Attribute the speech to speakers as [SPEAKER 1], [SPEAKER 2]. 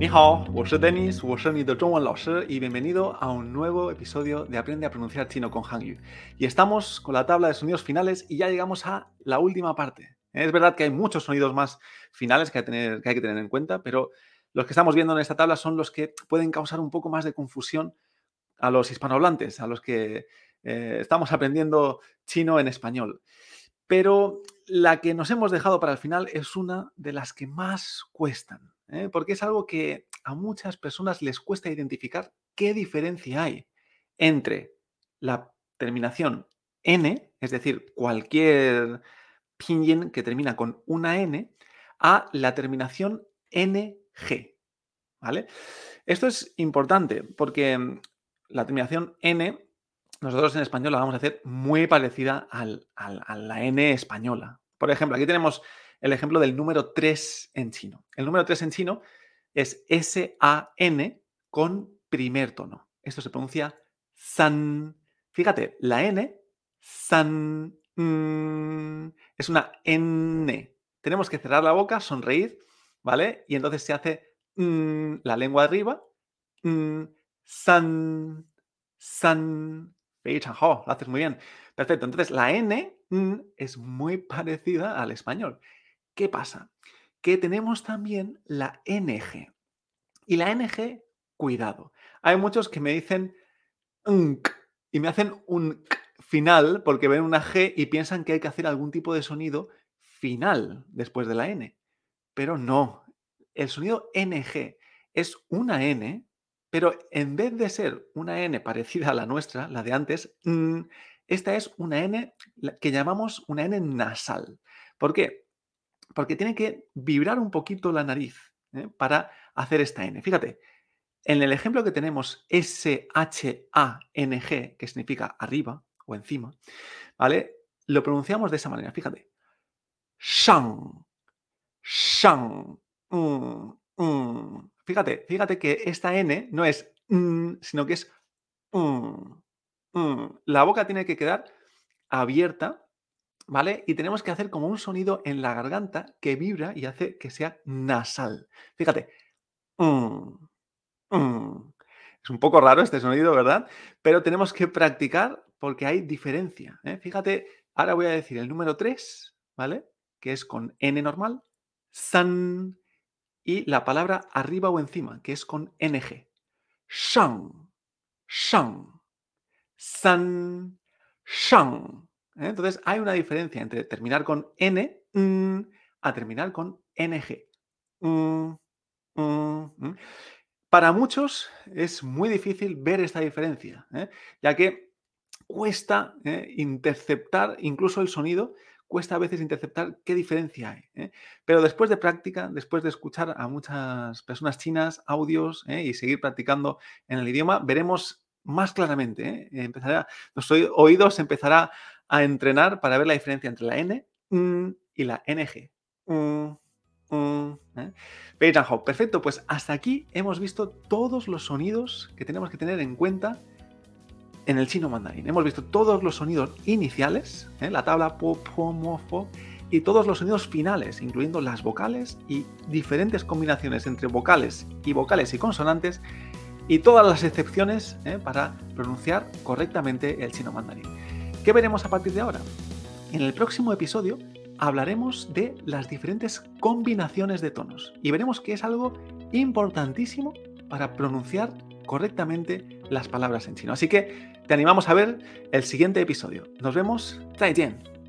[SPEAKER 1] Ni y bienvenido a un nuevo episodio de Aprende a pronunciar chino con Hangyu. Y estamos con la tabla de sonidos finales y ya llegamos a la última parte. Eh, es verdad que hay muchos sonidos más finales que hay que tener, en cuenta, pero los que estamos viendo en esta tabla son los que pueden causar un poco más de confusión a los hispanohablantes, a los que eh, estamos aprendiendo chino en español. Pero la que nos hemos dejado para el final es una de las que más cuestan. ¿Eh? porque es algo que a muchas personas les cuesta identificar qué diferencia hay entre la terminación N, es decir, cualquier pinyin que termina con una N, a la terminación NG. ¿Vale? Esto es importante porque mm, la terminación N, nosotros en español la vamos a hacer muy parecida a la N española. Por ejemplo, aquí tenemos el ejemplo del número 3 en chino. El número 3 en chino es S-A-N con primer tono. Esto se pronuncia san. Fíjate, la N, san, mm, es una N. Tenemos que cerrar la boca, sonreír, ¿vale? Y entonces se hace mm, la lengua arriba, mm, san, san. lo haces muy bien. Perfecto. Entonces la N es muy parecida al español. ¿Qué pasa? Que tenemos también la NG. Y la NG, cuidado. Hay muchos que me dicen y me hacen un final porque ven una G y piensan que hay que hacer algún tipo de sonido final después de la N. Pero no. El sonido NG es una N, pero en vez de ser una N parecida a la nuestra, la de antes, esta es una N que llamamos una N nasal. ¿Por qué? Porque tiene que vibrar un poquito la nariz ¿eh? para hacer esta N. Fíjate, en el ejemplo que tenemos S-H-A-N-G, que significa arriba o encima, ¿vale? Lo pronunciamos de esa manera, fíjate. Shang, shang, mm, mm. Fíjate, fíjate que esta N no es mm, sino que es La boca tiene que quedar abierta ¿vale? Y tenemos que hacer como un sonido en la garganta que vibra y hace que sea nasal. Fíjate. Mm, mm. Es un poco raro este sonido, ¿verdad? Pero tenemos que practicar porque hay diferencia. ¿eh? Fíjate, ahora voy a decir el número 3, ¿vale? Que es con N normal, san, y la palabra arriba o encima, que es con NG. Shang, shang, san, shang. ¿Eh? Entonces hay una diferencia entre terminar con N mm, a terminar con NG. Mm, mm, Para muchos es muy difícil ver esta diferencia, ¿eh? ya que cuesta ¿eh? interceptar incluso el sonido, cuesta a veces interceptar qué diferencia hay. Pero después de práctica, después de escuchar a muchas personas chinas, audios y seguir practicando en el idioma, veremos más claramente. Empezará, nuestros oídos empezará a entrenar para ver la diferencia entre la N mm, y la NG. Mm, mm, ¿eh? Perfecto, pues hasta aquí hemos visto todos los sonidos que tenemos que tener en cuenta en el chino mandarín. Hemos visto todos los sonidos iniciales, ¿eh? la tabla po, po, mo, y todos los sonidos finales, incluyendo las vocales y diferentes combinaciones entre vocales y vocales y consonantes, y todas las excepciones ¿eh? para pronunciar correctamente el chino mandarín. ¿Qué veremos a partir de ahora? En el próximo episodio hablaremos de las diferentes combinaciones de tonos y veremos que es algo importantísimo para pronunciar correctamente las palabras en chino. Así que te animamos a ver el siguiente episodio. Nos vemos. 再见.